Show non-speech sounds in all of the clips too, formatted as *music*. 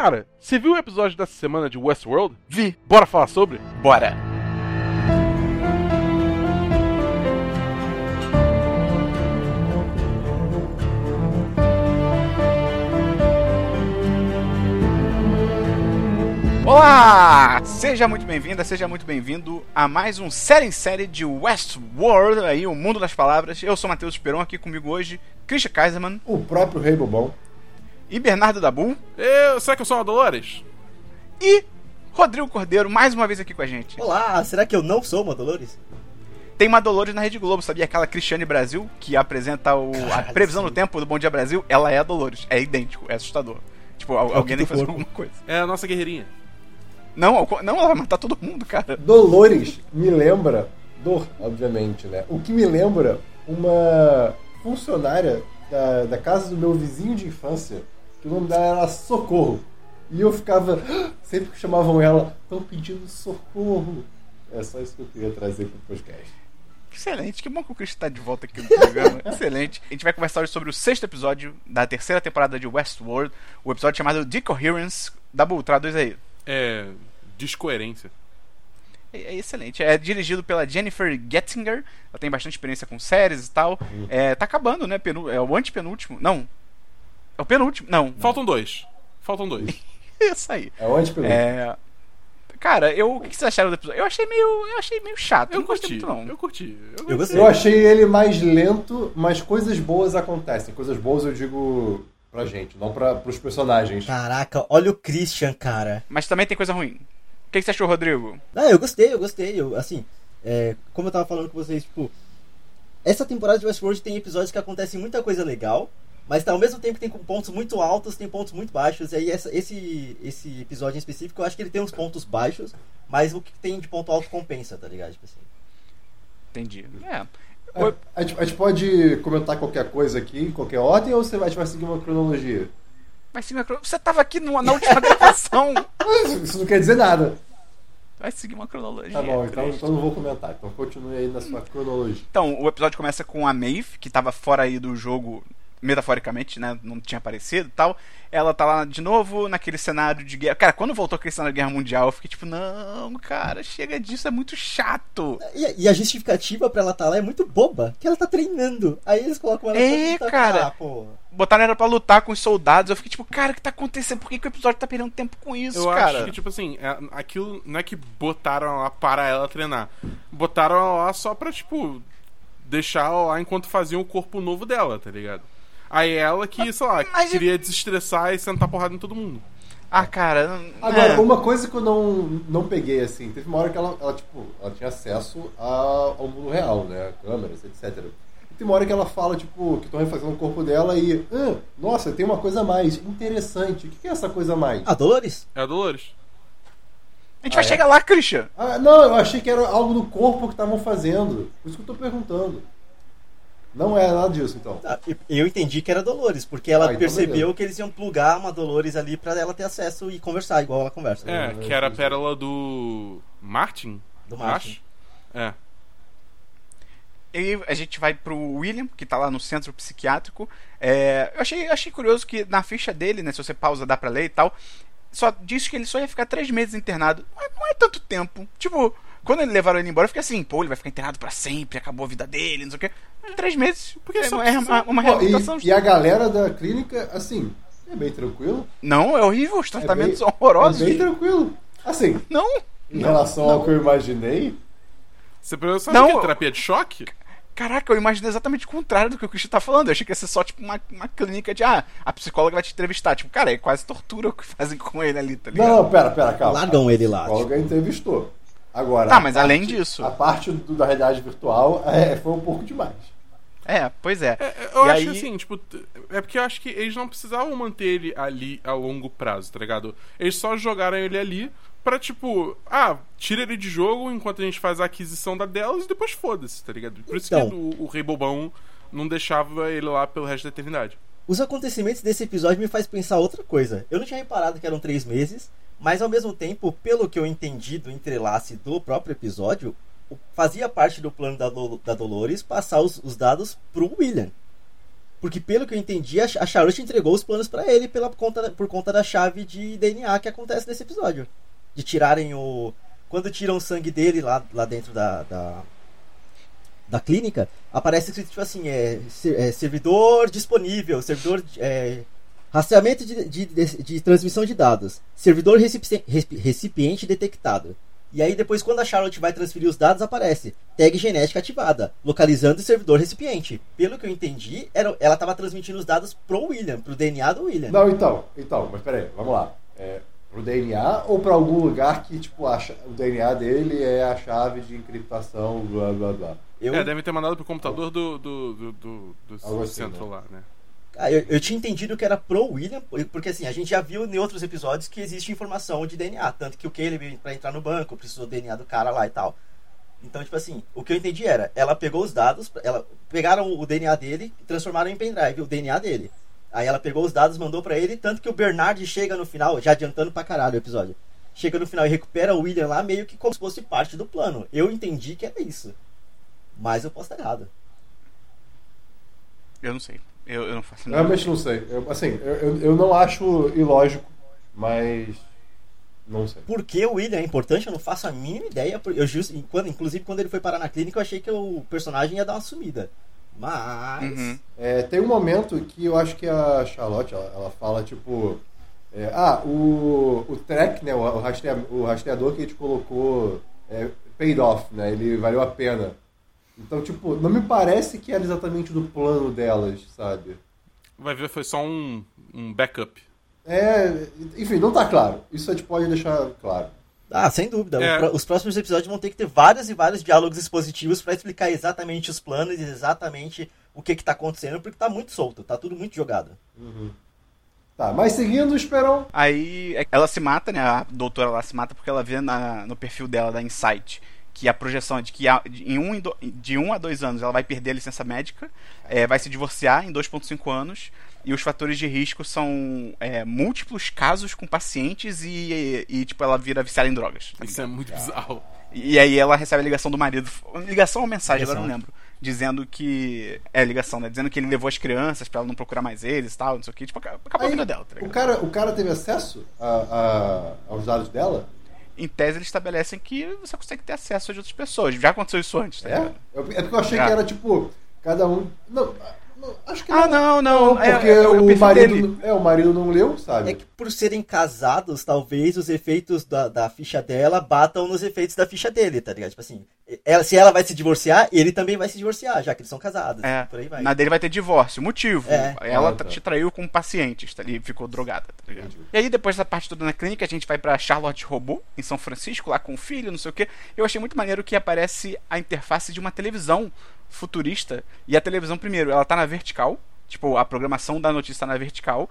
Cara, você viu o episódio dessa semana de Westworld? Vi. Bora falar sobre? Bora. Olá! Seja muito bem-vinda, seja muito bem-vindo a mais um série em série de Westworld, aí o mundo das palavras. Eu sou Matheus Peron, aqui comigo hoje, Christian Kaiserman O próprio Rei Bobão. E Bernardo Dabu Eu, será que eu sou uma Dolores? e Rodrigo Cordeiro, mais uma vez aqui com a gente. Olá, será que eu não sou uma Dolores? Tem uma Dolores na Rede Globo, sabia? Aquela Cristiane Brasil, que apresenta o, a previsão sim. do tempo do Bom Dia Brasil, ela é a Dolores. É idêntico, é assustador. Tipo, al- alguém tem que fazer alguma coisa. É a nossa guerreirinha. Não, não, ela vai matar todo mundo, cara. Dolores me lembra, dor, obviamente, né? O que me lembra uma funcionária da, da casa do meu vizinho de infância, que o nome dela era Socorro. E eu ficava, sempre que chamavam ela, estão pedindo socorro. É só isso que eu queria trazer pro podcast. Excelente, que bom que o Chris tá de volta aqui no programa. *laughs* Excelente. A gente vai conversar hoje sobre o sexto episódio da terceira temporada de Westworld, o episódio chamado Decoherence. Dabu, traduz aí. É. Descoerência. É, é excelente. É dirigido pela Jennifer Gettinger. Ela tem bastante experiência com séries e tal. É, tá acabando, né? Penu- é o antepenúltimo. Não. É o penúltimo. Não. Faltam dois. Faltam dois. *laughs* Isso aí. É onde pelo É. Cara, eu, o que vocês acharam do episódio? Eu achei meio, eu achei meio chato. Eu não gostei curti. muito, não. Eu curti. Eu gostei. Eu achei ele mais lento, mas coisas boas acontecem. Coisas boas eu digo pra gente, não pra, pros personagens. Caraca, olha o Christian, cara. Mas também tem coisa ruim. O que que você achou, Rodrigo? Ah, eu gostei, eu gostei. Eu, assim, é, como eu tava falando com vocês, tipo, essa temporada de Westworld tem episódios que acontecem muita coisa legal, mas tá, ao mesmo tempo tem pontos muito altos, tem pontos muito baixos. E aí essa- esse, esse episódio em específico, eu acho que ele tem uns pontos baixos, mas o que tem de ponto alto compensa, tá ligado? Tipo assim. Entendi. É. É, a, gente, a gente pode comentar qualquer coisa aqui, em qualquer ordem, ou você vai, a gente vai seguir uma cronologia? Mas seguir uma cro- você tava aqui no- na última *laughs* gravação. Isso não quer dizer nada. Vai seguir uma cronologia. Tá bom, então, então não vou comentar. Então continue aí na sua cronologia. Então, o episódio começa com a Maeve, que tava fora aí do jogo, metaforicamente, né? Não tinha aparecido e tal. Ela tá lá de novo naquele cenário de guerra. Cara, quando voltou aquele cenário de guerra mundial, eu fiquei tipo, não, cara, chega disso, é muito chato. E, a- e a justificativa pra ela estar lá é muito boba, que ela tá treinando. Aí eles colocam ela É, pra cara. Ah, pô. Botaram ela pra lutar com os soldados. Eu fiquei tipo, cara, o que tá acontecendo? Por que, que o episódio tá perdendo tempo com isso, Eu cara? acho que, tipo assim, é- aquilo não é que botaram ela lá para ela treinar. Botaram ela lá só pra, tipo, deixar ela lá enquanto faziam o corpo novo dela, tá ligado? Aí ela que, sei lá, Mas- queria desestressar e sentar porrada em todo mundo. Ah, cara. Agora, é. uma coisa que eu não, não peguei, assim, teve uma hora que ela, ela, tipo, ela tinha acesso a- ao mundo real, né? Câmeras, etc. E tem uma hora que ela fala, tipo, que estão refazendo o corpo dela e. "Ah, nossa, tem uma coisa a mais. Interessante. O que que é essa coisa a mais? Ah, Dolores? É a Dolores. A gente Ah, vai é? chegar lá, Christian. Ah, não, eu achei que era algo no corpo que estavam fazendo. Por isso que eu tô perguntando. Não é nada disso, então. Ah, eu- entendi que era Dolores, porque ela Ah, então percebeu beleza. que eles iam plugar uma Dolores ali pra ela ter acesso e conversar, igual ela conversa. É, que era a pérola do. Martin? Do Eu Martin. acho. É. E a gente vai pro William, que tá lá no centro psiquiátrico. É, eu achei, achei curioso que na ficha dele, né, se você pausa, dá pra ler e tal, só diz que ele só ia ficar três meses internado. Não é, não é tanto tempo. Tipo, quando ele levaram ele embora, eu fiquei assim, pô, ele vai ficar internado pra sempre, acabou a vida dele, não sei o quê. Três meses, porque só não é uma, uma reabilitação. e, e a galera da clínica, assim, é bem tranquilo. Não, é horrível, os É tratamentos bem- são horrorosos. É bem tranquilo. Assim, Não, em relação ao que eu imaginei, Você sabe Não, o que é terapia de choque? Caraca, eu imaginei exatamente o contrário do que o Christian tá falando. Eu achei que ia ser só, tipo, uma, uma clínica de, ah, a psicóloga vai te entrevistar. Tipo, cara, é quase tortura o que *laughs* fazem com ele ali, tá ligado? Não, não, pera, pera, calma. Largam ele lá, A psicóloga entrevistou. Agora. Tá, a mas parte- além disso- A parte do- da realidade virtual é, foi um pouco demais. É, pois é. É, é, eu E acho aí- assim, tipo, é porque eu acho que eles não precisavam manter ele ali a longo prazo, tá ligado? Eles só jogaram ele ali pra, tipo, ah, tira ele de jogo enquanto a gente faz a aquisição da delas e depois foda-se, tá ligado? Por isso Então. que o, o Rei Bobão não deixava ele lá pelo resto da eternidade. Os acontecimentos desse episódio me faz pensar outra coisa. Eu não tinha reparado que eram três meses, mas ao mesmo tempo, pelo que eu entendi do entrelace do próprio episódio, fazia parte do plano da, Dol- da Dolores passar os, os dados pro William. Porque pelo que eu entendi, a a Charlotte entregou os planos pra ele pela conta, por conta da chave de DNA que acontece nesse episódio. De tirarem o. Quando tiram o sangue dele lá, lá dentro da, da, da clínica, aparece escrito tipo assim, é, é, servidor disponível, servidor é, rastreamento de, de, de- de transmissão de dados, servidor recipi- recipi- recipiente detectado. E aí depois quando a Charlotte vai transferir os dados aparece tag genética ativada, localizando o servidor recipiente. Pelo que eu entendi, era, ela estava transmitindo os dados pro William, pro DNA do William. Não, então, então, mas peraí, vamos lá. É, pro DNA ou pra algum lugar que, tipo, a cha- o DNA dele é a chave de encriptação, blá blá blá. Eu, É, devem ter mandado pro computador do, do, do, do, do assim, centro né? lá, né? Ah, eu, eu tinha entendido que era pro William, porque assim, a gente já viu em outros episódios que existe informação de DNA. Tanto que o Caleb, pra entrar no banco, precisou do DNA do cara lá e tal. Então, tipo assim, o que eu entendi era, ela pegou os dados, ela pegaram o DNA dele e transformaram em pendrive, o DNA dele. Aí ela pegou os dados, mandou pra ele, tanto que o Bernard chega no final, já adiantando pra caralho o episódio. Chega no final e recupera o William lá meio que como se fosse parte do plano. Eu entendi que era isso. Mas eu posso estar errado. Eu não sei. Eu, eu não faço nada. realmente não sei. Eu, assim, eu, eu, não acho ilógico, mas. Não sei. Por que o William é importante, eu não faço a mínima ideia. Eu just, quando, inclusive, quando ele foi parar na clínica, eu achei que o personagem ia dar uma sumida. Mas. Uhum. É, tem um momento que eu acho que a Charlotte ela, ela fala tipo. é, ah, o, o track, né, o, o, o rastreador que a gente colocou é, paid off, né? Ele valeu a pena. Então, tipo, não me parece que era exatamente do plano delas, sabe? Vai ver, foi só um, um backup. É, enfim, não tá claro. Isso a gente pode deixar claro. Ah, sem dúvida. É. Os próximos episódios vão ter que ter vários e vários diálogos expositivos pra explicar exatamente os planos e exatamente o que que tá acontecendo, porque tá muito solto, tá tudo muito jogado. Tá, mas seguindo, Esperão. Aí é- ela se mata, né? A doutora lá se mata porque ela vê na- no perfil dela da Insight que a projeção é de que a- de- em um, de um a dois anos ela vai perder a licença médica, é, vai se divorciar em 2,5 anos. E os fatores de risco são é, múltiplos casos com pacientes e, e, tipo, ela vira viciada em drogas. tá Isso é muito bizarro. E aí ela recebe a ligação do marido. Ligação ou mensagem, Ligação. agora eu não lembro. Dizendo que. É, ligação, né? Dizendo que ele levou as crianças pra ela não procurar mais eles e tal, não sei o que. Tipo, acabou a Aí, vida dela, tá o, ligado? cara, o cara teve acesso a, a- aos dados dela? Em tese, eles estabelecem que você consegue ter acesso de outras pessoas. Já aconteceu isso antes, tá É? ligado? É porque eu achei Já. que era tipo, cada um. Não, acho que Ah, não, não. Não, é- porque é- é o o, marido, dele. é, o marido não leu, sabe? É que por serem casados, talvez os efeitos da, da ficha dela batam nos efeitos da ficha dele, tá ligado? Tipo assim, ela, se ela vai se divorciar, ele também vai se divorciar, já que eles são casados. É, Por aí vai. na dele vai ter divórcio. Motivo. É. Ela Ah, tá. te traiu com pacientes tá, e ficou drogada, tá ligado? Entendi. E aí, depois dessa parte toda na clínica, a gente vai pra Charlotte Robô, em São Francisco, lá com o filho, não sei o que. Eu achei muito maneiro que aparece a interface de uma televisão futurista. E a televisão, primeiro, ela tá na vertical. Tipo, a programação da notícia tá na vertical.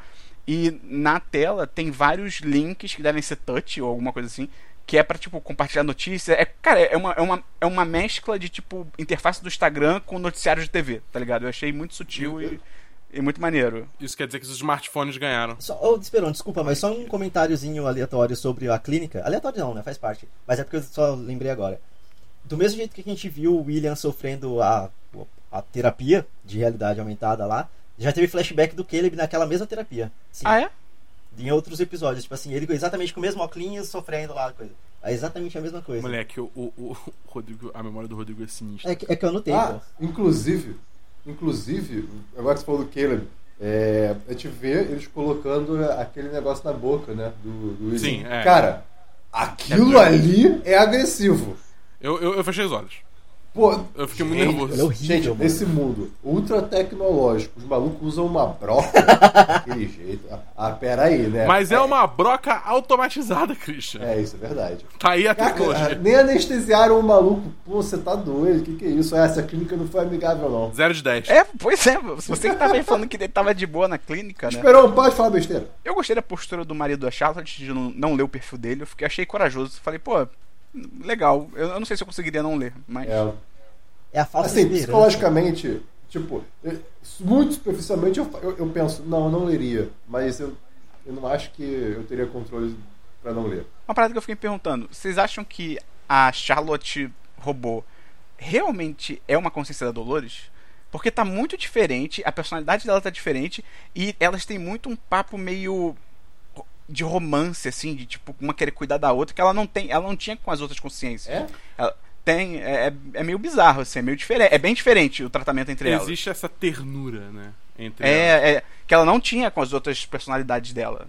E na tela tem vários links que devem ser touch ou alguma coisa assim. Que é pra, tipo, compartilhar notícia. É, cara, é uma, é, uma, é uma mescla de, tipo, interface do Instagram com noticiários de TV, tá ligado? Eu achei muito sutil e, e muito maneiro. Isso quer dizer que os smartphones ganharam. Só, oh, Esperon, desculpa, mas só um comentáriozinho aleatório sobre a clínica. Aleatório não, né? Faz parte. Mas é porque eu só lembrei agora. Do mesmo jeito que a gente viu o William sofrendo a, a terapia de realidade aumentada lá, já teve flashback do Caleb naquela mesma terapia. Sim, Ah, é? Em outros episódios. Tipo assim, ele exatamente com o mesmo óculos sofrendo lá. Coisa. É exatamente a mesma coisa. Moleque, o, o, o *laughs* Rodrigo, a memória do Rodrigo é sinistra. É que, é que eu anotei, Ah, pô. inclusive, inclusive, agora que você falou do Caleb, é, a gente vê eles colocando aquele negócio na boca, né? Do, do. Sim, é. Cara, aquilo ali é agressivo. Eu, eu, eu fechei os olhos. Pô, Eu fiquei muito gente, nervoso. Ele é horrível, Gente, mano. nesse mundo ultra tecnológico, os malucos usam uma broca *laughs* daquele jeito. Ah, Ah, peraí, né? Mas é uma broca automatizada, Christian. É, isso é verdade. Tá aí a tecnologia. nem anestesiaram o maluco. Pô, você tá doido? O que, que é isso? Ah, essa clínica não foi amigável, não. 0 de 10. É, pois é. Você que tava aí falando que ele tava de boa na clínica, né? Esperou, pode falar besteira. Eu gostei da postura do marido da Charlotte de não, não ler o perfil dele. Eu fiquei, achei corajoso. Falei, pô, legal. Eu, eu não sei se eu conseguiria não ler, mas. É, É a falsa assim, esperança. psicologicamente, tipo, eu- muito superficialmente eu, eu, eu penso, não, eu não leria. Mas eu, eu não acho que eu teria controle pra não ler. Uma parada que eu fiquei perguntando: vocês acham que a Charlotte robô realmente é uma consciência da Dolores? Porque tá muito diferente, a personalidade dela tá diferente e elas têm muito um papo meio de romance, assim, de tipo, uma querer cuidar da outra, que ela não tem, ela não tinha com as outras consciências. É? Ela tem, é, é meio bizarro, assim, é meio diferente. É bem diferente o tratamento entre elas. Existe essa ternura, né? Entre. É, é, que ela não tinha com as outras personalidades dela,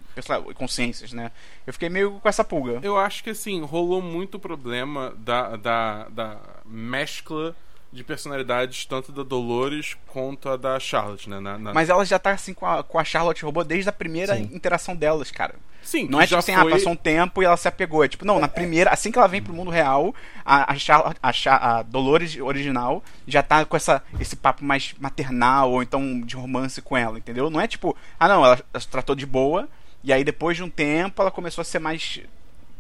consciências, né? Eu fiquei meio com essa pulga. Eu acho que assim, rolou muito problema da, da, da mescla de personalidades, tanto da Dolores quanto a da Charlotte, né? Na, na- Mas ela já tá assim com a, com a Charlotte Robô desde a primeira Sim. interação delas, cara. Sim, Não é tipo assim, ah, foi... passou um tempo e ela se apegou. É tipo, não, na primeira, assim que ela vem pro mundo real, a, a, Charlotte- a, a Dolores original já tá com essa, esse papo mais maternal ou então de romance com ela, entendeu? Não é tipo, ah não, ela, ela se tratou de boa e aí depois de um tempo ela começou a ser mais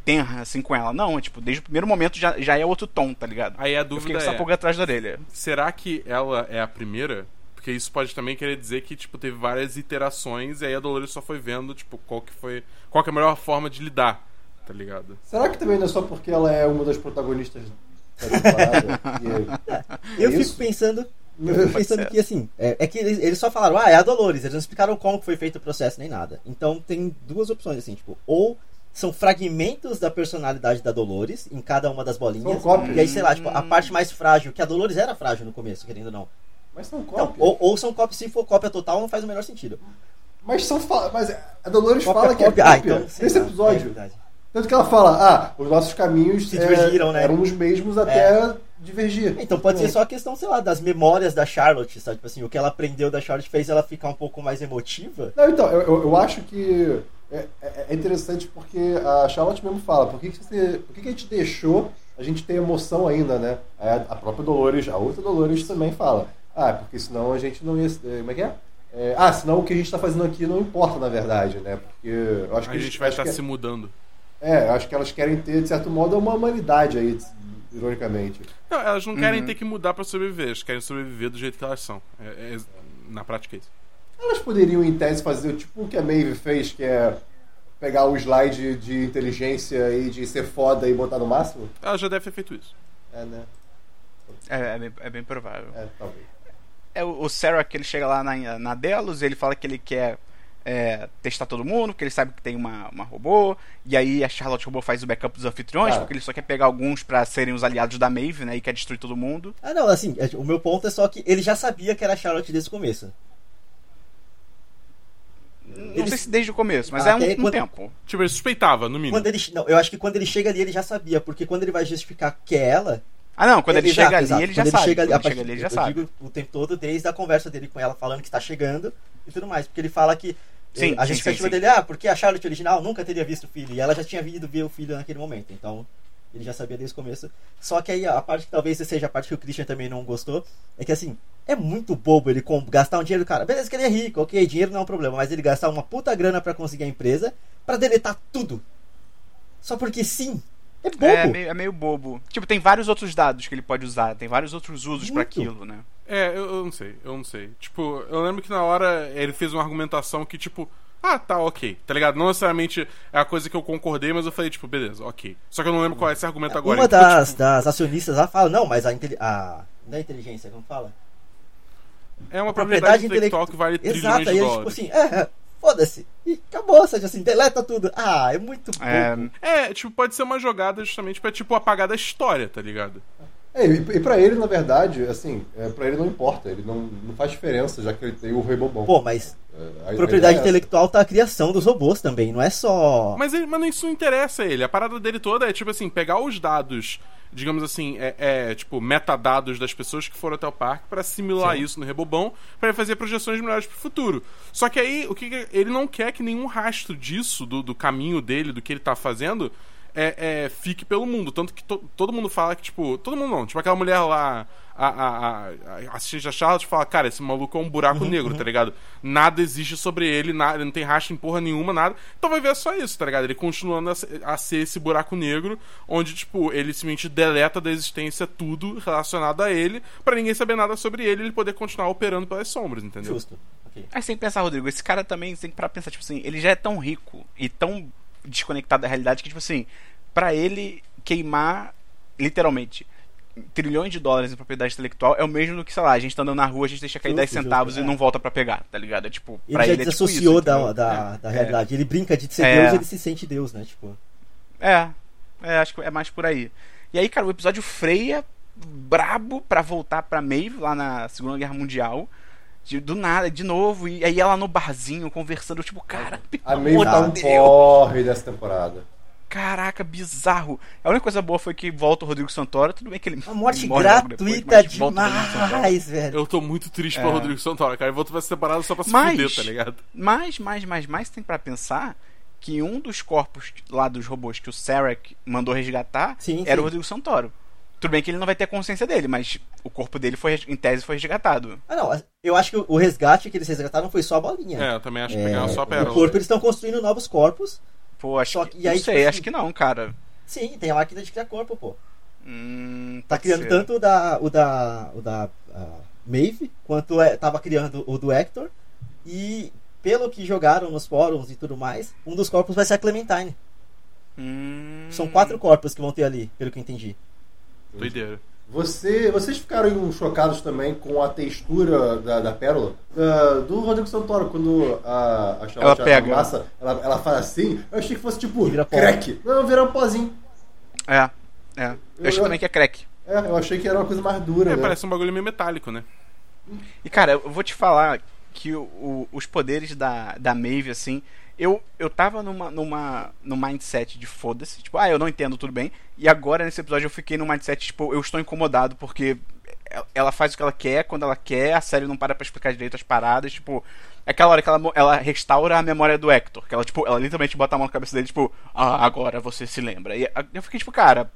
tenra assim com ela. Não, é tipo, desde o primeiro momento já, já é outro tom, tá ligado? Aí a Eu fiquei dúvida com essa é, pulga atrás da orelha. será que ela é a primeira? Porque isso pode também querer dizer que, tipo, teve várias iterações e aí a Dolores só foi vendo, tipo, qual que foi... Qual que é a melhor forma de lidar, tá ligado? Será que também não é só porque ela é uma das protagonistas da temporada? *laughs* E Eu é fico pensando. Eu fico pensando que assim, é, é que eles, eles só falaram, ah, é a Dolores, eles não explicaram como que foi feito o processo nem nada. Então tem duas opções, assim, tipo, ou são fragmentos da personalidade da Dolores em cada uma das bolinhas. São cópias. E aí, sei lá, tipo, a parte mais frágil, que a Dolores era frágil no começo, querendo ou não. Mas são Então, cópias. ou, ou são cópias, se for cópia total, não faz o menor sentido. Mas são fa- mas a Dolores Cópia, fala que cópia. é Ah, cópia então, sei nesse lá, é episódio. verdade. Tanto que ela fala, ah, os nossos caminhos Se é, divergiram, né? eram os mesmos até divergir. Então pode ser Sim. só a questão, sei lá, das memórias da Charlotte, sabe? Tipo assim, o que ela aprendeu da Charlotte fez ela ficar um pouco mais emotiva. Não, então, eu, eu, eu acho que é, é- é interessante porque a Charlotte mesmo fala, por que, que, você, por que, que a gente deixou a gente ter emoção ainda, né? A, a própria Dolores, a outra Dolores também fala, ah, porque senão a gente não ia... eh, Como é que é? É, ah, senão o que a gente tá fazendo aqui não importa, na verdade, né? Porque eu acho que A gente vai estar que- se mudando. É, eu acho que elas querem ter, de certo modo, uma humanidade aí, ironicamente. Não, elas não Uhum. querem ter que mudar pra sobreviver, elas querem sobreviver do jeito que elas são. É- é- na prática é isso. Elas poderiam, em tese, fazer tipo o que a Maeve fez, que é pegar o slide de inteligência e de ser foda e botar no máximo? Ela já deve ter feito isso. É, né? É, é bem, é bem provável. É, talvez. É o Sarah que ele chega lá na, na Delos, ele fala que ele quer é, testar todo mundo, porque ele sabe que tem uma, uma robô, e aí a Charlotte Robô faz o backup dos anfitriões, Ah. porque ele só quer pegar alguns pra serem os aliados da Maeve, né, e quer destruir todo mundo. Ah, não, assim, é, o meu ponto é só que ele já sabia que era a Charlotte desde o começo. Não sei se desde o começo, mas Ah, é um, um quando- tempo. Tipo, ele suspeitava, no mínimo. Quando ele, não, eu acho que quando ele chega ali ele já sabia, porque quando ele vai justificar que é ela. Ah não, quando ele Exato, chega ali, ele já Quando sabe. chega ali, quando a ele chega ali, ele já eu sabe. digo o tempo todo, desde a conversa dele com ela falando que tá chegando e tudo mais. Porque ele fala que Sim, a sim, justificativa sim, sim. dele, ah, porque a Charlotte original nunca teria visto o filho. E ela já tinha vindo ver o filho naquele momento. Então, ele já sabia desde o começo. Só que aí a parte que talvez seja a parte que o Christian também não gostou, é que assim, é muito bobo ele com- gastar um dinheiro do cara. Beleza que ele é rico, ok, dinheiro não é um problema, mas ele gastar uma puta grana pra conseguir a empresa pra deletar tudo. Só porque sim. É bobo. É meio, é meio bobo. Tipo, tem vários outros dados que ele pode usar, tem vários outros usos pra Muito. aquilo, né? É, eu, eu não sei, eu não sei. Tipo, eu lembro que na hora ele fez uma argumentação que, tipo, ah, tá, ok, tá ligado? Não necessariamente é a coisa que eu concordei, mas eu falei, tipo, beleza, ok. Só que eu não lembro qual é esse argumento agora. Uma Então, das, tipo, das acionistas lá fala, não, mas a, a não é inteligência, como fala? é uma a propriedade propriedade intelectual que vale trilhões Exato, de aí ele tipo dólares. assim, é, é, foda-se. E acabou, seja assim, deleta tudo. Ah, é muito bobo. É, É, tipo, pode ser uma jogada justamente pra, tipo, apagar da história, tá ligado? É, e, e pra ele, na verdade, assim, é, pra ele não importa, ele não, não faz diferença, já que ele tem o Rei Bobão. Pô, mas É, a- propriedade é essa. intelectual tá a criação dos robôs também, não é só. Mas, ele, mas isso não interessa a ele. A parada dele toda é, tipo assim, pegar os dados, digamos assim, é, é, tipo, metadados das pessoas que foram até o parque pra assimilar Sim. isso no Rebobão pra ele fazer projeções melhores pro futuro. Só que aí, o que que- ele não quer que nenhum rastro disso, do, do caminho dele, do que ele tá fazendo, é, é, fique pelo mundo. Tanto que to- todo mundo fala que, tipo, todo mundo não, tipo, aquela mulher lá, a, a, a- a assistente da Charlotte fala, cara, esse maluco é um buraco negro, tá ligado? Nada existe sobre ele, nada, ele não tem rastro em porra nenhuma, nada. Então vai ver só isso, tá ligado? Ele continuando a ser, a ser esse buraco negro, onde, tipo, ele simplesmente deleta da existência tudo relacionado a ele, pra ninguém saber nada sobre ele e ele poder continuar operando pelas sombras, entendeu? Justo. Aí você tem que pensar, Rodrigo, esse cara também tem que parar pra pensar, tipo assim, ele já é tão rico e tão desconectado da realidade que, tipo assim, pra ele queimar, literalmente, trilhões de dólares em propriedade intelectual é o mesmo do que, sei lá, a gente tá andando na rua, a gente deixa cair Justo, 10 centavos justo, e é. não volta pra pegar, tá ligado? É tipo, Ele pra já ele é tipo desassociou isso, da, da, É, da realidade. Ele brinca de ser É. Deus ele se sente Deus, né? Tipo. É, é, acho que é mais por aí. E aí, cara, o episódio freia brabo pra voltar pra Maeve lá na Segunda Guerra Mundial. De- do nada, de novo, e aí ela no barzinho conversando, tipo, cara, pelo A meio amor tá um de Deus. porre dessa temporada. Caraca, bizarro. A única coisa boa foi que volta o Rodrigo Santoro, tudo bem que ele Uma morte *laughs* morre depois, gratuita mas Santoro. demais, velho. Eu tô muito triste É. pelo Rodrigo Santoro, cara. Eu vou pra essa temporada só pra se Mas- fuder, tá ligado? Mas, mais, mais, mais tem pra pensar que um dos corpos lá dos robôs que o Sarek mandou resgatar Sim, era sim. o Rodrigo Santoro. Tudo bem que ele não vai ter consciência dele, mas o corpo dele foi, em tese, foi resgatado. Ah, não. Eu acho que o resgate que eles resgataram foi só a bolinha. É, eu também acho que É, pegaram só a o pérola. corpo eles estão construindo novos corpos. Pô, acho Só que. que- e aí, não sei, tipo acho assim- que não, cara. Sim, tem a máquina de criar corpo, pô. Hum, Tá criando ser. tanto o da, o da, o da ah, Maeve, quanto é, tava criando o do Hector. E pelo que jogaram nos fóruns e tudo mais, um dos corpos vai ser a Clementine. Hum, São quatro corpos que vão ter ali, pelo que eu entendi. Doideira. Você, vocês ficaram chocados também com a textura da, da pérola? Da- do Rodrigo Santoro, quando a, a Ela pega. amassa, ela, ela faz assim, eu achei que fosse tipo Vira pó. crack. Não, vira um pozinho. É, é. Eu achei Eu- também que é crack. É, eu achei que era uma coisa mais dura, É, né? parece um bagulho meio metálico, né? E cara, eu vou te falar que o- o- os poderes da, da Maeve, assim, eu, eu tava numa, numa, num mindset de foda-se, tipo, ah, eu não entendo tudo bem. E agora nesse episódio eu fiquei num mindset, tipo, eu estou incomodado porque ela- faz o que ela quer, quando ela quer, a série não para pra explicar direito as paradas, tipo. É aquela hora que ela, ela restaura a memória do Hector, que ela, tipo, ela literalmente bota a mão na cabeça dele, tipo, ah, agora você se lembra. E eu fiquei, tipo, cara,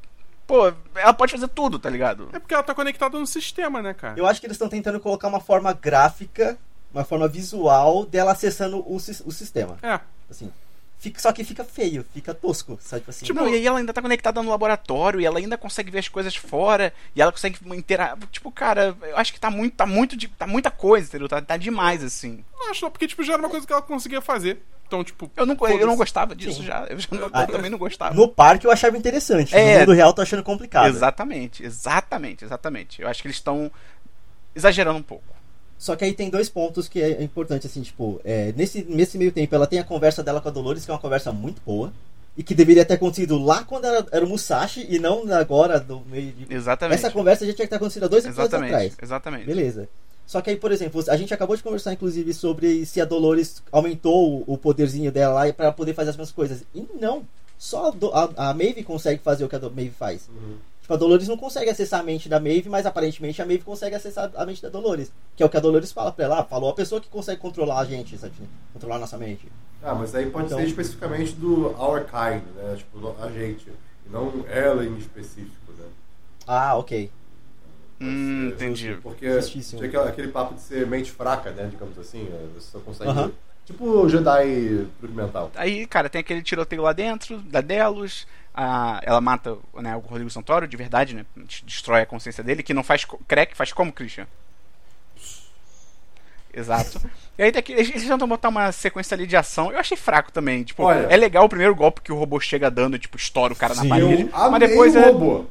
pô, ela pode fazer tudo, tá ligado? É porque ela tá conectada no sistema, né, cara? Eu acho que eles estão tentando colocar uma forma gráfica, uma forma visual dela acessando o, o sistema. É. Assim, fica, só que fica feio, fica tosco, sabe? Tipo assim, Tipo, e aí ela ainda tá conectada no laboratório e ela ainda consegue ver as coisas fora e ela consegue interagir. Tipo, cara, eu acho que tá muito, tá muito, de- tá muita coisa, entendeu? Tá, tá demais, assim. Não acho não, porque tipo, já era uma coisa que ela conseguia fazer. Então, tipo. Eu não, eu não gostava disso Sim. já. Eu, já não- eu Ah, também não gostava. no parque eu achava interessante, É. no mundo real eu tô achando complicado. Exatamente, exatamente, exatamente. Eu acho que eles estão exagerando um pouco. Só que aí tem dois pontos que é importante, assim, tipo, é, nesse, nesse meio tempo ela tem a conversa dela com a Dolores, que é uma conversa muito boa. E que deveria ter acontecido lá quando era, era o Musashi e não agora no meio de. Exatamente. Essa conversa já tinha que ter acontecido há dois episódios Exatamente, atrás. exatamente. Beleza. Só que aí, por exemplo, a gente acabou de conversar, inclusive, sobre se a Dolores aumentou o, poderzinho dela lá para poder fazer as mesmas coisas. E não. Só a, Do- a, a Maeve consegue fazer o que a Do- Maeve faz. Tipo, a Dolores não consegue acessar a mente da Maeve, mas aparentemente a Maeve consegue acessar a mente da Dolores. Que é o que a Dolores fala pra ela. Ah, falou a pessoa que consegue controlar a gente, sabe? Controlar a nossa mente. Ah, mas aí pode Então- ser especificamente do our kind, né? Tipo, a gente. E não ela em específico, né? Ah, ok. Hum, É, entendi. Porque Justíssimo. tinha aquele, aquele papo de ser mente fraca, né? Digamos assim. né? Você só consegue. Aham. Tipo o Jedi truque mental. Aí, cara, tem aquele tiroteio lá dentro, da Delos. A, ela mata né, o Rodrigo Santoro, de verdade, né? Destrói a consciência dele, que não faz. Crack faz como, Christian? Exato. E aí daqui, eles eles tentam botar uma sequência ali de ação. Eu achei fraco também. Tipo, Olha. é legal o primeiro golpe que o robô chega dando, tipo, estoura o cara Sim. na parede. Eu amei Mas depois o é. robô.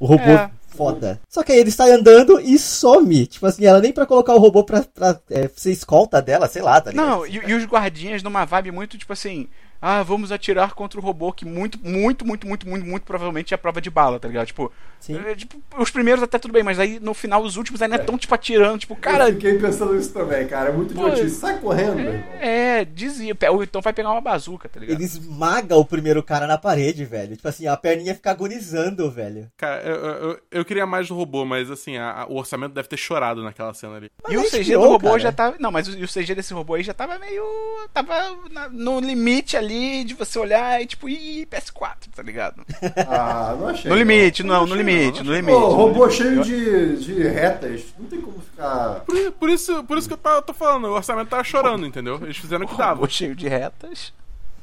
O robô É. foda. Só que aí ele sai andando e some. Tipo assim, ela nem pra colocar o robô pra, pra é, ser escolta dela, sei lá, tá ligado? Não, e, e os guardinhas numa vibe muito tipo assim. Ah, vamos atirar contra o robô que muito, muito, muito, muito, muito, muito provavelmente é a prova de bala, tá ligado? Tipo, Sim. é, tipo, os primeiros até tudo bem, mas aí no final os últimos ainda estão tipo atirando, tipo, cara, Eu fiquei pensando nisso também, cara. É muito Pô, idiotice. Sai correndo, irmão. é, dizia, ou então vai pegar uma bazuca, tá ligado? Ele esmaga o primeiro cara na parede, velho. Tipo assim, a perninha fica agonizando, velho. Cara, eu, eu, eu queria mais do robô, mas assim, a- a- o orçamento deve ter chorado naquela cena ali. Mas E o aí CG do robô cara. já tava. Não, mas o, o CG desse robô aí já tava meio. Tava na- no limite ali de você olhar e tipo, ih, PS4, tá ligado? *laughs* Ah, não achei. No limite, não, no achei, limite, não, no não limite. Pô, no robô limite. cheio de, de retas. Não tem como ficar. Por, por isso, por isso que eu tô, tô falando, o orçamento tava chorando, entendeu? Eles fizeram o que dava. robô cheio de retas.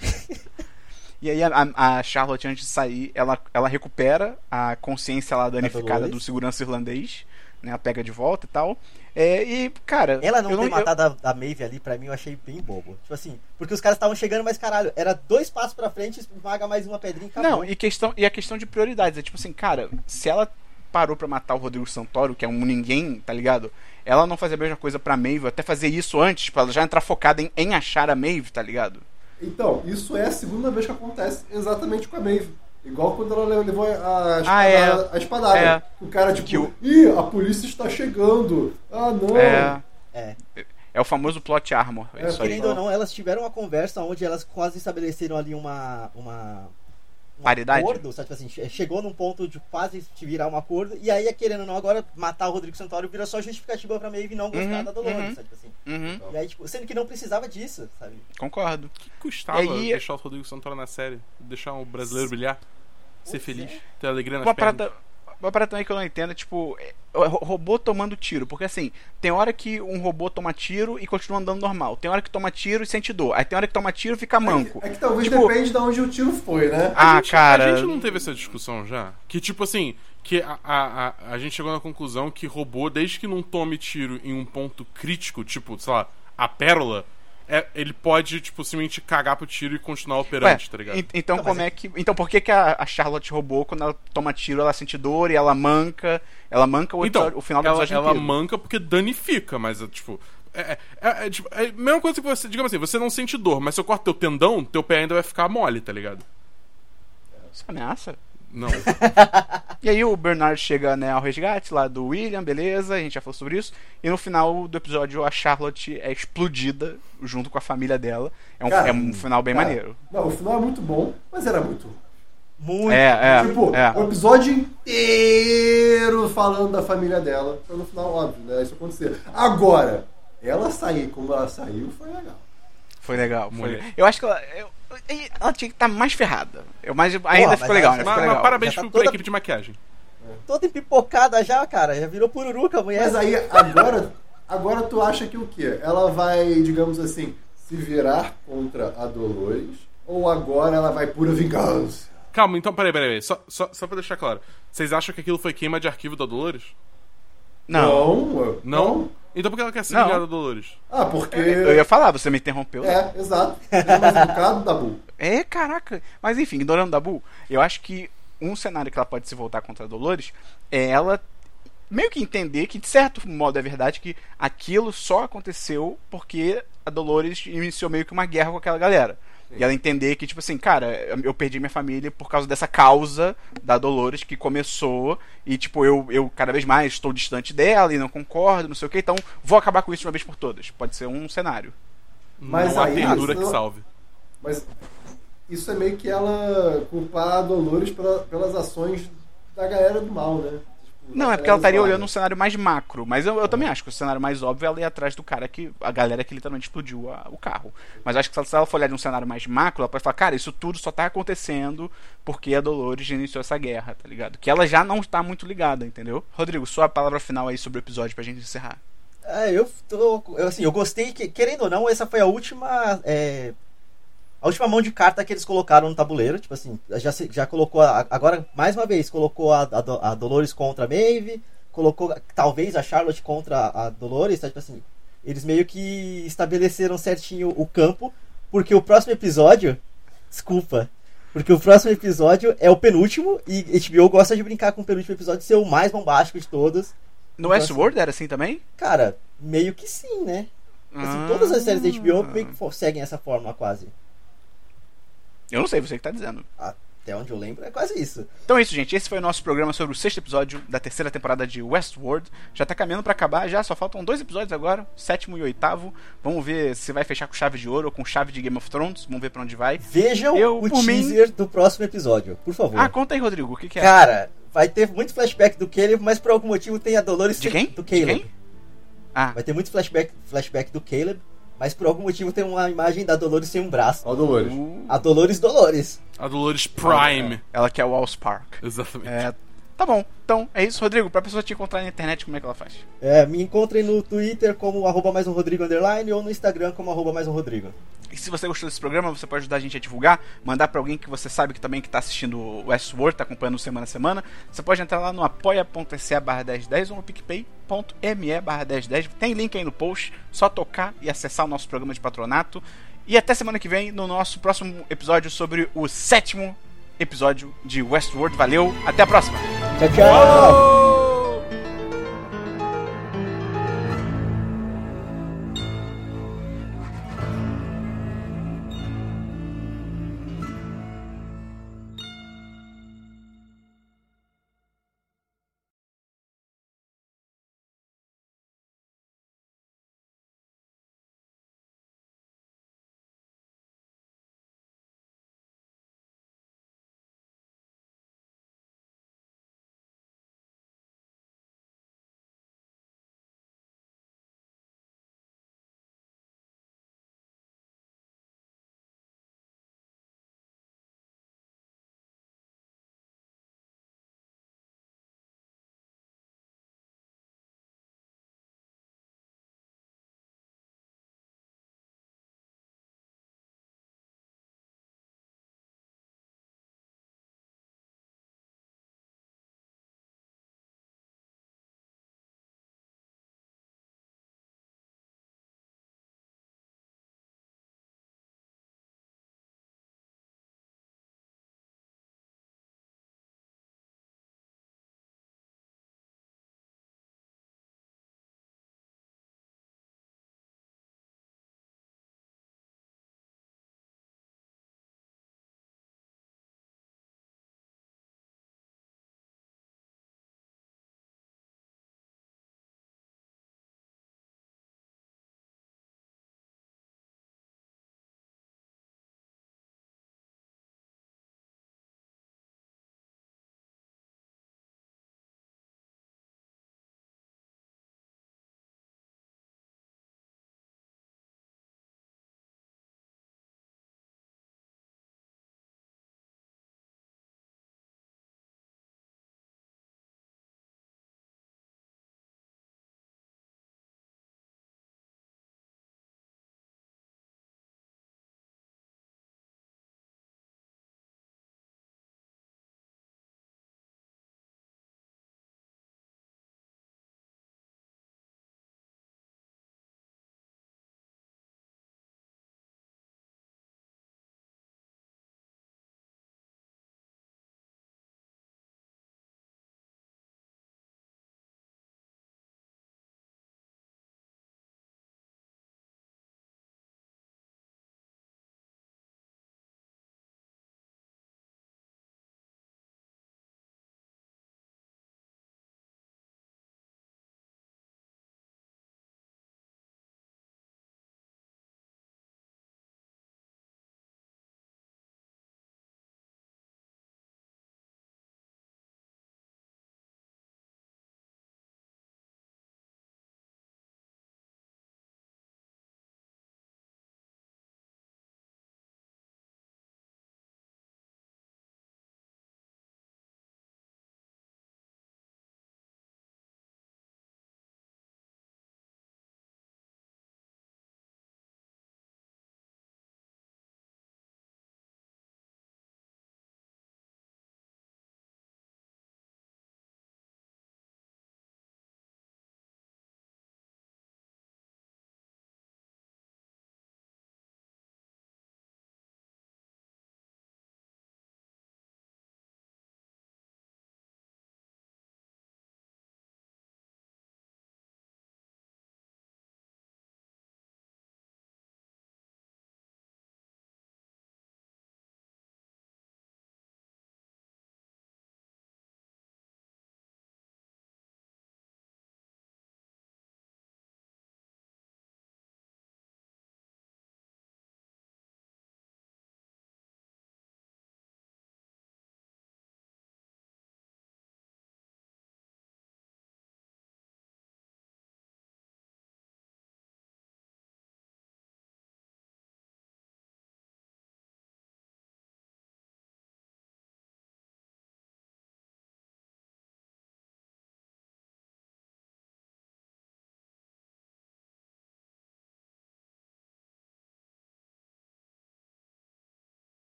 *laughs* e aí a, a- Charlotte, antes de sair, ela, ela recupera a consciência lá danificada Dolores. do segurança irlandês, né? Ela pega de volta e tal. É, e, cara. Ela não eu ter eu- matado a, a Maeve ali, pra mim, eu achei bem bobo. Tipo assim, porque os caras estavam chegando, mas caralho, era dois passos pra frente, esmaga mais uma pedrinha e acabou. Não, e, questão, e a questão de prioridades. É tipo assim, cara, se ela parou pra matar o Rodrigo Santoro, que é um ninguém, tá ligado? Ela não fazia a mesma coisa pra Maeve, até fazer isso antes, pra ela já entrar focada em, em achar a Maeve, tá ligado? Então, isso é a segunda vez que acontece exatamente com a Maeve. Igual quando ela levou a espadada. Ah, é. a espadada. É. O cara, tipo, Que o- ih, a polícia está chegando. Ah, não. É, É. é o famoso plot armor. É, É. Querendo ou não, elas tiveram uma conversa onde elas quase estabeleceram ali uma. uma um Paridade? acordo, sabe? Tipo assim, che- chegou num ponto de quase te virar um acordo, e aí, querendo ou não, agora matar o Rodrigo Santoro vira só justificativa pra Maeve não gostar Uhum, da Dolores, uhum. sabe? Tipo assim. Uhum, E aí, tipo, sendo que não precisava disso, sabe? concordo. O que custava aí- deixar o Rodrigo Santoro na série? Deixar um brasileiro brilhar? Ser feliz? Ter alegria nas Uma pernas? parada, uma parada também que eu não entendo é tipo, é, o robô tomando tiro. Porque assim, tem hora que um robô toma tiro e continua andando normal. Tem hora que toma tiro e sente dor. Aí tem hora que toma tiro e fica manco. É que talvez Tipo- depende de onde o tiro foi, né? Ah, a gente, cara. A gente não teve essa discussão já? Que, tipo assim, que a, a, a, a gente chegou na conclusão que robô, desde que não tome tiro em um ponto crítico, tipo, sei lá, a pérola, é, ele pode, tipo, simplesmente cagar pro tiro e continuar Ué, operante, tá ligado? en- então Não, como mas é que. Então por que, que a, a Charlotte roubou quando ela toma tiro, ela sente dor e ela manca. Ela manca o, Então, episódio- o final do ela, episódio ela inteiro. manca porque danifica, mas, é, tipo... É, é, é, é, tipo, é a mesma coisa que você, digamos assim, você não sente dor, mas se eu corto teu tendão, teu pé ainda vai ficar mole, tá ligado? Isso é ameaça. Não. *laughs* E aí o Bernard chega né, ao resgate lá do William, beleza, a gente já falou sobre isso. E no final do episódio a Charlotte é explodida junto com a família dela. É um, Cara, é um final bem cara, maneiro. Não, o final é muito bom, mas era muito. Muito. É, é, tipo, é. o episódio inteiro falando da família dela. Pra no final, óbvio, né? Isso acontecer. Agora, ela sair como ela saiu foi legal. Foi legal. Foi... Eu acho que ela, eu- ela tinha que estar mais ferrada. Eu, mas ainda mas ficou legal, ela- né? mas, Ficou mas legal. parabéns tá pra toda- equipe de maquiagem. Toda empipocada já, cara. Já virou pururuca a mulher. Mas aí, agora, agora tu acha que o quê? Ela vai, digamos assim, se virar contra a Dolores? Ou agora ela vai pura vingança? Calma, então, peraí, peraí, peraí. Só, só, só pra deixar claro. Vocês acham que aquilo foi queima de arquivo da Dolores? Não. Não? Não? Então por que ela quer se Não. vingar da Dolores? Ah, porque. Eu ia falar, você me interrompeu. É, exato. É mais educado, *laughs* Dabu. É, caraca. Mas enfim, ignorando Dabu, eu acho que um cenário que ela pode se voltar contra a Dolores é ela meio que entender que, de certo modo, é verdade que aquilo só aconteceu porque a Dolores iniciou meio que uma guerra com aquela galera. E ela entender que, tipo assim, cara, eu perdi minha família por causa dessa causa da Dolores que começou. E, tipo, eu, eu cada vez mais estou distante dela e não concordo, não sei o que. Então, vou acabar com isso de uma vez por todas. Pode ser um cenário. Mas não há isso que não- salve. Mas isso é meio que ela culpar a Dolores pela- pelas ações da galera do mal, né? Não, é porque ela estaria olhando um cenário mais macro. Mas eu, eu também acho que o cenário mais óbvio é ela ir atrás do cara que. A galera que literalmente explodiu a- o carro. Mas acho que se ela- for olhar de um cenário mais macro, ela pode falar, cara, isso tudo só tá acontecendo porque a Dolores iniciou essa guerra, tá ligado? Que ela já não tá muito ligada, entendeu? Rodrigo, sua palavra final aí sobre o episódio pra gente encerrar. É, eu tô. Eu, assim, eu gostei que, querendo ou não, essa foi a última. é, a última mão de carta que eles colocaram no tabuleiro. Tipo assim, já, se- já colocou. a- agora, mais uma vez, colocou a, a, a Dolores contra a Maeve. Colocou talvez a Charlotte contra a Dolores. Tá? Tipo assim, eles meio que estabeleceram certinho o campo. Porque o próximo episódio. Desculpa. Porque o próximo episódio é o penúltimo. E HBO gosta de brincar com o penúltimo episódio ser o mais bombástico de todos. No Então, Westworld era assim também? Cara, meio que sim, né? Assim, Ah. todas as séries da HBO meio que fo- seguem essa forma quase. Eu não sei, você que tá dizendo. Até onde eu lembro, é quase isso. Então é isso, gente. Esse foi o nosso programa sobre o sexto episódio da terceira temporada de Westworld. Já tá caminhando pra acabar, já só faltam dois episódios agora, sétimo e oitavo. Vamos ver se vai fechar com chave de ouro ou com chave de Game of Thrones. Vamos ver pra onde vai. Vejam Eu, o por mim- teaser do próximo episódio, por favor. Ah, conta aí, Rodrigo, o que, que é? Cara, vai ter muito flashback do Caleb, mas por algum motivo tem a Dolores De quem? do De Caleb. quem? Ah, Vai ter muito flashback, flashback do Caleb, mas por algum motivo tem uma imagem da Dolores sem um braço. Ó, Dolores. A Dolores Dolores. A Dolores Prime. ela quer o Walls Park. Exatamente. É, tá bom. Então, é isso, Rodrigo. Pra pessoa te encontrar na internet, como é que ela faz? É, me encontrem no Twitter como arroba mais um Rodrigo underline ou no Instagram como arroba mais um Rodrigo. E se você gostou desse programa, você pode ajudar a gente a divulgar, mandar pra alguém que você sabe que também que tá assistindo o Westworld, tá acompanhando semana a semana. Você pode entrar lá no apoia.se barra 1010 ou no picpay.me barra 1010. Tem link aí no post, só tocar e acessar o nosso programa de patronato. E até semana que vem no nosso próximo episódio sobre o sétimo episódio de Westworld. Valeu, até a próxima! Tchau, tchau! Falou!